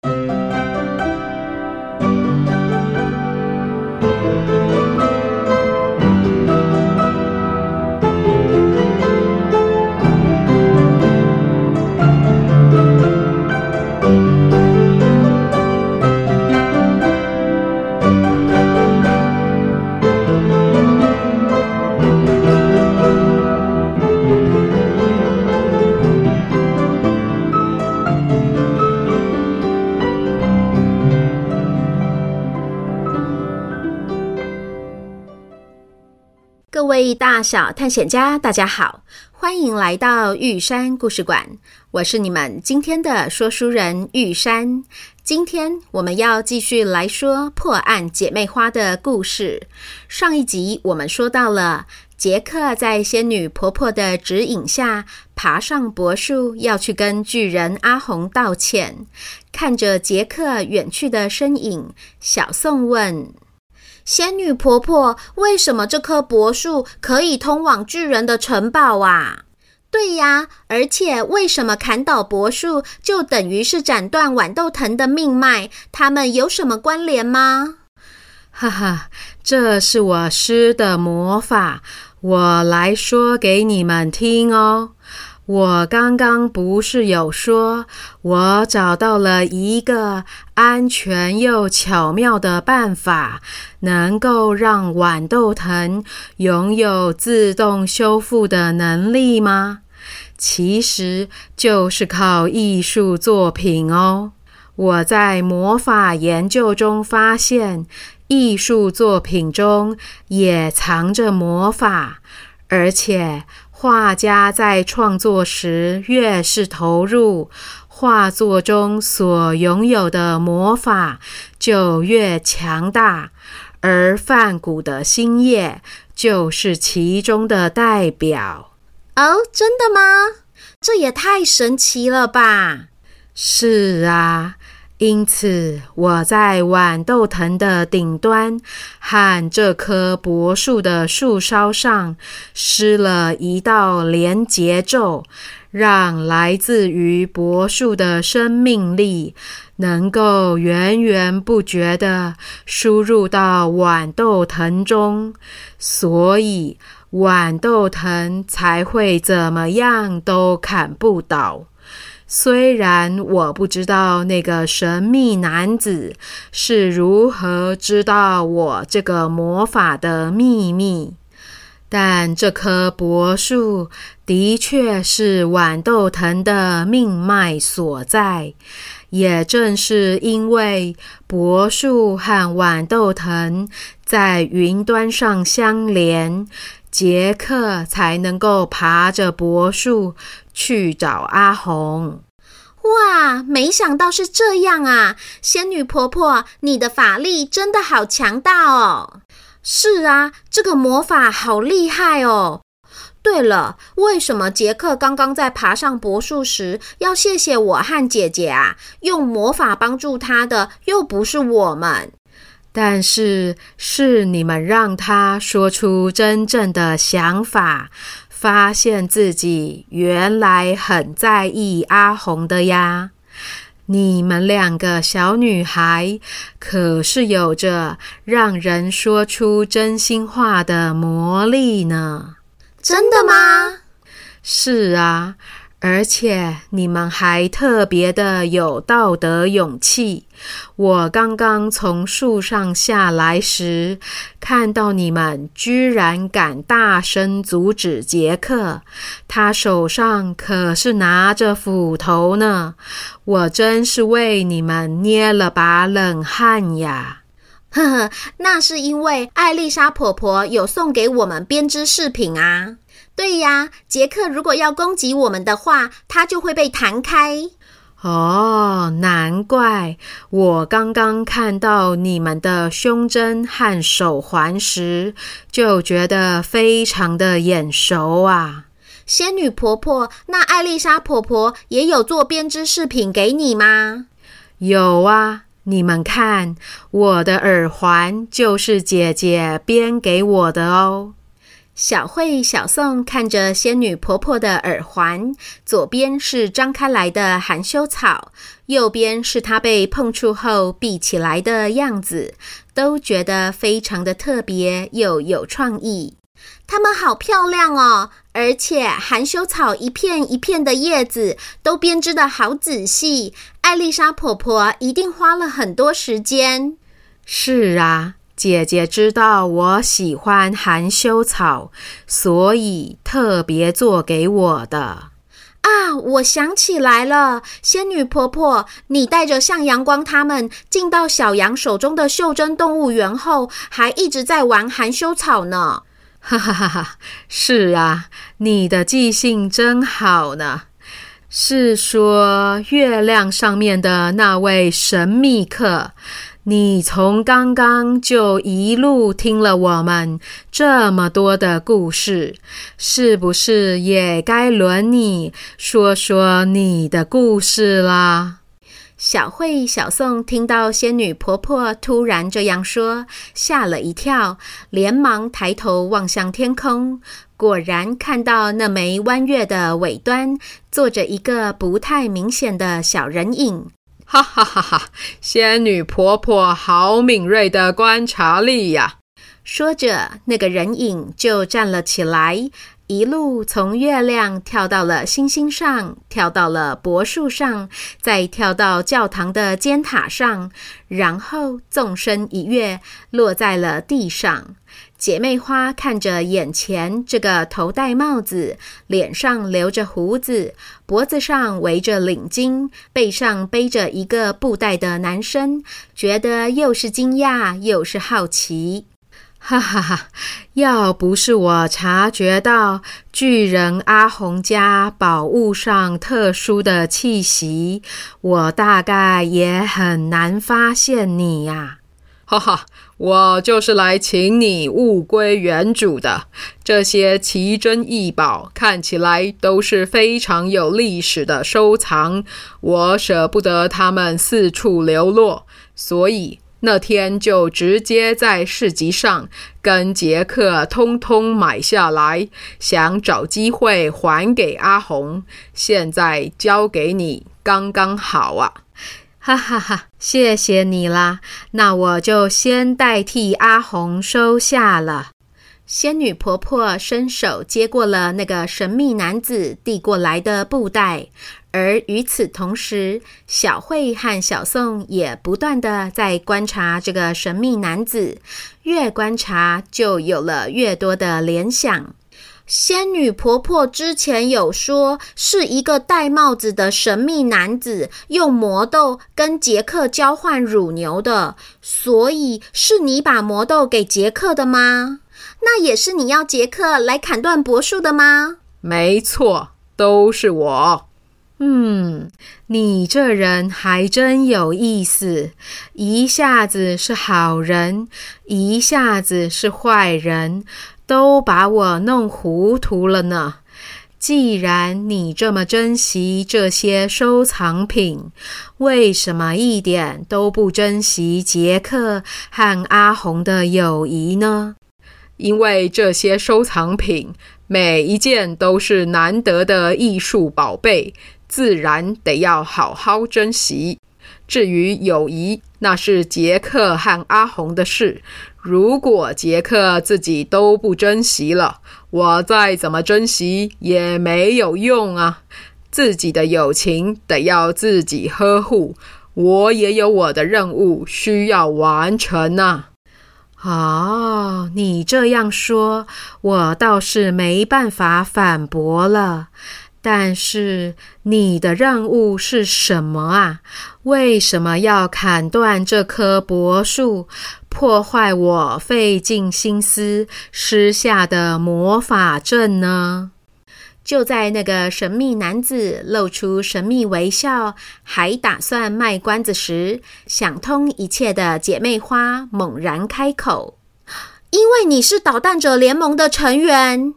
各各位大小探险家，大家好，欢迎来到玉山故事馆。我是你们今天的说书人玉山。今天我们要继续来说破案姐妹花的故事。上一集我们说到了杰克在仙女婆婆的指引下爬上柏树，要去跟巨人阿红道歉。看着杰克远去的身影，小宋问。仙女婆婆，为什么这棵柏树可以通往巨人的城堡啊？对呀，而且为什么砍倒柏树就等于是斩断豌豆藤的命脉？它们有什么关联吗？哈哈，这是我施的魔法，我来说给你们听哦。我刚刚不是有说，我找到了一个安全又巧妙的办法，能够让豌豆藤拥有自动修复的能力吗？其实就是靠艺术作品哦。我在魔法研究中发现，艺术作品中也藏着魔法，而且。画家在创作时越是投入，画作中所拥有的魔法就越强大，而梵谷的星夜就是其中的代表。哦，真的吗？这也太神奇了吧！是啊。因此，我在豌豆藤的顶端和这棵柏树的树梢上施了一道连结咒，让来自于柏树的生命力能够源源不绝地输入到豌豆藤中，所以豌豆藤才会怎么样都砍不倒。虽然我不知道那个神秘男子是如何知道我这个魔法的秘密，但这棵柏树的确是豌豆藤的命脉所在。也正是因为柏树和豌豆藤在云端上相连。杰克才能够爬着柏树去找阿红。哇，没想到是这样啊！仙女婆婆，你的法力真的好强大哦！是啊，这个魔法好厉害哦。对了，为什么杰克刚刚在爬上柏树时要谢谢我和姐姐啊？用魔法帮助他的又不是我们。但是是你们让他说出真正的想法，发现自己原来很在意阿红的呀！你们两个小女孩可是有着让人说出真心话的魔力呢。真的吗？是啊。而且你们还特别的有道德勇气。我刚刚从树上下来时，看到你们居然敢大声阻止杰克，他手上可是拿着斧头呢。我真是为你们捏了把冷汗呀！呵呵，那是因为艾丽莎婆婆有送给我们编织饰品啊。对呀，杰克如果要攻击我们的话，他就会被弹开。哦，难怪我刚刚看到你们的胸针和手环时，就觉得非常的眼熟啊。仙女婆婆，那艾丽莎婆婆也有做编织饰品给你吗？有啊，你们看，我的耳环就是姐姐编给我的哦。小慧、小宋看着仙女婆婆的耳环，左边是张开来的含羞草，右边是它被碰触后闭起来的样子，都觉得非常的特别又有创意。它们好漂亮哦，而且含羞草一片一片的叶子都编织得好仔细。艾丽莎婆婆一定花了很多时间。是啊。姐姐知道我喜欢含羞草，所以特别做给我的。啊，我想起来了，仙女婆婆，你带着向阳光他们进到小羊手中的袖珍动物园后，还一直在玩含羞草呢。哈哈哈哈！是啊，你的记性真好呢。是说月亮上面的那位神秘客？你从刚刚就一路听了我们这么多的故事，是不是也该轮你说说你的故事啦？小慧、小宋听到仙女婆婆突然这样说，吓了一跳，连忙抬头望向天空，果然看到那枚弯月的尾端坐着一个不太明显的小人影。哈哈哈哈！仙女婆婆好敏锐的观察力呀！说着，那个人影就站了起来，一路从月亮跳到了星星上，跳到了柏树上，再跳到教堂的尖塔上，然后纵身一跃，落在了地上。姐妹花看着眼前这个头戴帽子、脸上留着胡子、脖子上围着领巾、背上背着一个布袋的男生，觉得又是惊讶又是好奇。哈哈哈！要不是我察觉到巨人阿红家宝物上特殊的气息，我大概也很难发现你呀。哈哈。我就是来请你物归原主的。这些奇珍异宝看起来都是非常有历史的收藏，我舍不得它们四处流落，所以那天就直接在市集上跟杰克通通买下来，想找机会还给阿红。现在交给你，刚刚好啊。哈哈哈，谢谢你啦，那我就先代替阿红收下了。仙女婆婆伸手接过了那个神秘男子递过来的布袋，而与此同时，小慧和小宋也不断的在观察这个神秘男子，越观察就有了越多的联想。仙女婆婆之前有说，是一个戴帽子的神秘男子用魔豆跟杰克交换乳牛的，所以是你把魔豆给杰克的吗？那也是你要杰克来砍断柏树的吗？没错，都是我。嗯，你这人还真有意思，一下子是好人，一下子是坏人。都把我弄糊涂了呢。既然你这么珍惜这些收藏品，为什么一点都不珍惜杰克和阿红的友谊呢？因为这些收藏品每一件都是难得的艺术宝贝，自然得要好好珍惜。至于友谊，那是杰克和阿红的事。如果杰克自己都不珍惜了，我再怎么珍惜也没有用啊！自己的友情得要自己呵护，我也有我的任务需要完成呢。哦，你这样说，我倒是没办法反驳了。但是你的任务是什么啊？为什么要砍断这棵柏树，破坏我费尽心思施下的魔法阵呢？就在那个神秘男子露出神秘微笑，还打算卖关子时，想通一切的姐妹花猛然开口：“因为你是捣蛋者联盟的成员，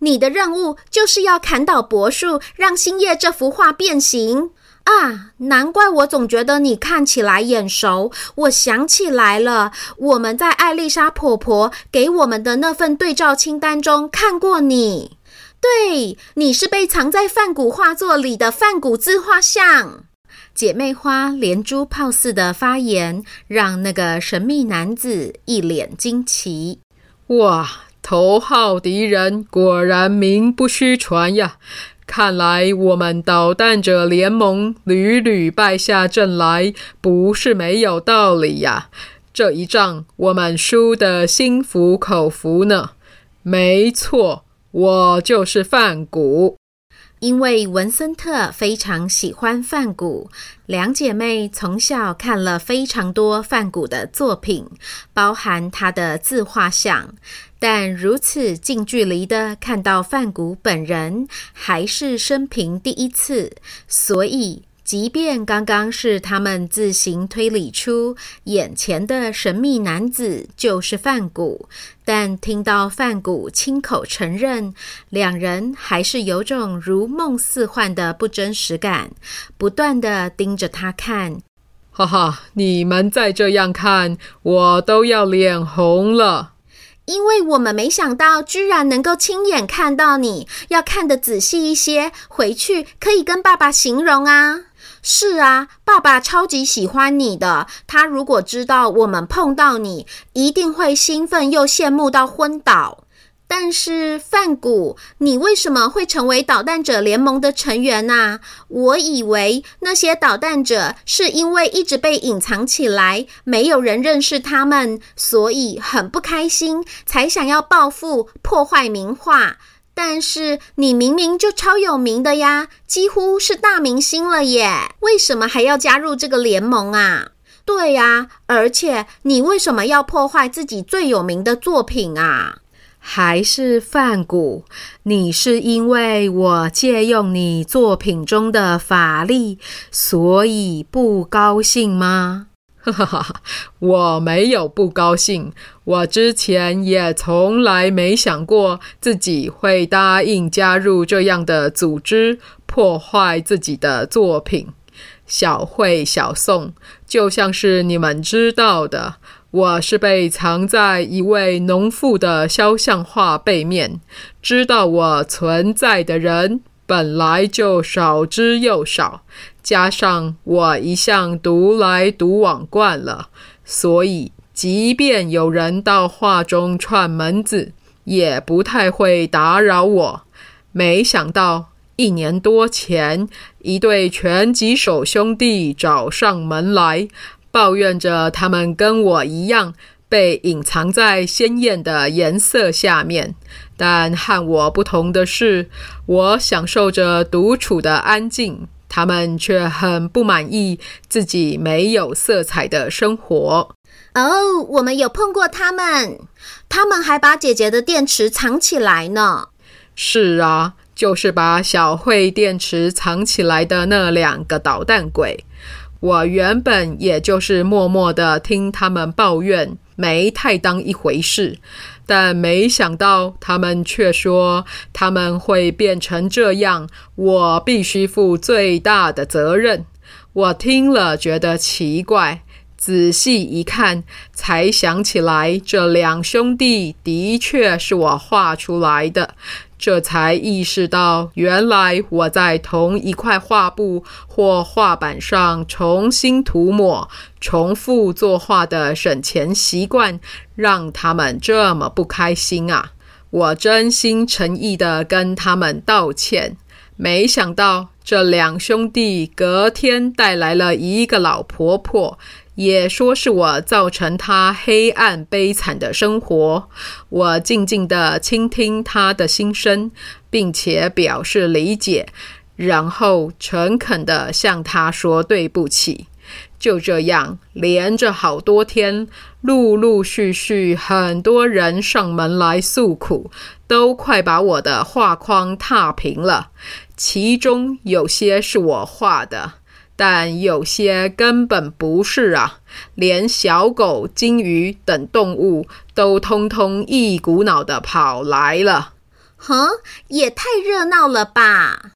你的任务就是要砍倒柏树，让星夜这幅画变形。”啊，难怪我总觉得你看起来眼熟。我想起来了，我们在艾丽莎婆婆给我们的那份对照清单中看过你。对，你是被藏在梵谷画作里的梵谷自画像。姐妹花连珠炮似的发言，让那个神秘男子一脸惊奇。哇，头号敌人果然名不虚传呀！看来我们捣蛋者联盟屡屡败下阵来，不是没有道理呀。这一仗我们输得心服口服呢。没错，我就是范谷。因为文森特非常喜欢梵谷，两姐妹从小看了非常多梵谷的作品，包含他的自画像。但如此近距离的看到梵谷本人，还是生平第一次，所以。即便刚刚是他们自行推理出眼前的神秘男子就是范谷，但听到范谷亲口承认，两人还是有种如梦似幻的不真实感，不断地盯着他看。哈哈，你们再这样看，我都要脸红了，因为我们没想到居然能够亲眼看到你，要看得仔细一些，回去可以跟爸爸形容啊。是啊，爸爸超级喜欢你的。他如果知道我们碰到你，一定会兴奋又羡慕到昏倒。但是范谷，你为什么会成为捣蛋者联盟的成员呢？我以为那些捣蛋者是因为一直被隐藏起来，没有人认识他们，所以很不开心，才想要报复，破坏名画。但是你明明就超有名的呀，几乎是大明星了耶，为什么还要加入这个联盟啊？对呀，而且你为什么要破坏自己最有名的作品啊？还是梵谷，你是因为我借用你作品中的法力，所以不高兴吗？我没有不高兴。我之前也从来没想过自己会答应加入这样的组织，破坏自己的作品。小慧、小宋，就像是你们知道的，我是被藏在一位农妇的肖像画背面。知道我存在的人本来就少之又少。加上我一向独来独往惯了，所以即便有人到画中串门子，也不太会打扰我。没想到一年多前，一对拳击手兄弟找上门来，抱怨着他们跟我一样被隐藏在鲜艳的颜色下面。但和我不同的是，我享受着独处的安静。他们却很不满意自己没有色彩的生活。哦，我们有碰过他们，他们还把姐姐的电池藏起来呢。是啊，就是把小慧电池藏起来的那两个捣蛋鬼。我原本也就是默默的听他们抱怨，没太当一回事。但没想到，他们却说他们会变成这样，我必须负最大的责任。我听了觉得奇怪，仔细一看，才想起来这两兄弟的确是我画出来的。这才意识到，原来我在同一块画布或画板上重新涂抹、重复作画的省钱习惯，让他们这么不开心啊！我真心诚意地跟他们道歉，没想到这两兄弟隔天带来了一个老婆婆。也说是我造成他黑暗悲惨的生活，我静静地倾听他的心声，并且表示理解，然后诚恳地向他说对不起。就这样连着好多天，陆陆续续很多人上门来诉苦，都快把我的画框踏平了。其中有些是我画的，但有些根本不是啊！连小狗、金鱼等动物都通通一股脑的跑来了。哼，也太热闹了吧！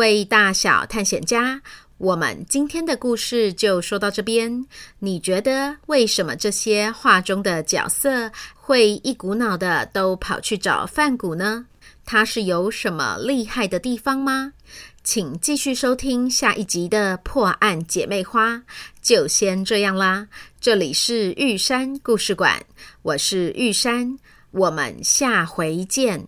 位大小探险家，我们今天的故事就说到这边。你觉得为什么这些画中的角色会一股脑的都跑去找梵谷呢？他是有什么厉害的地方吗？请继续收听下一集的破案姐妹花。就先这样啦，这里是玉山故事馆，我是玉山，我们下回见。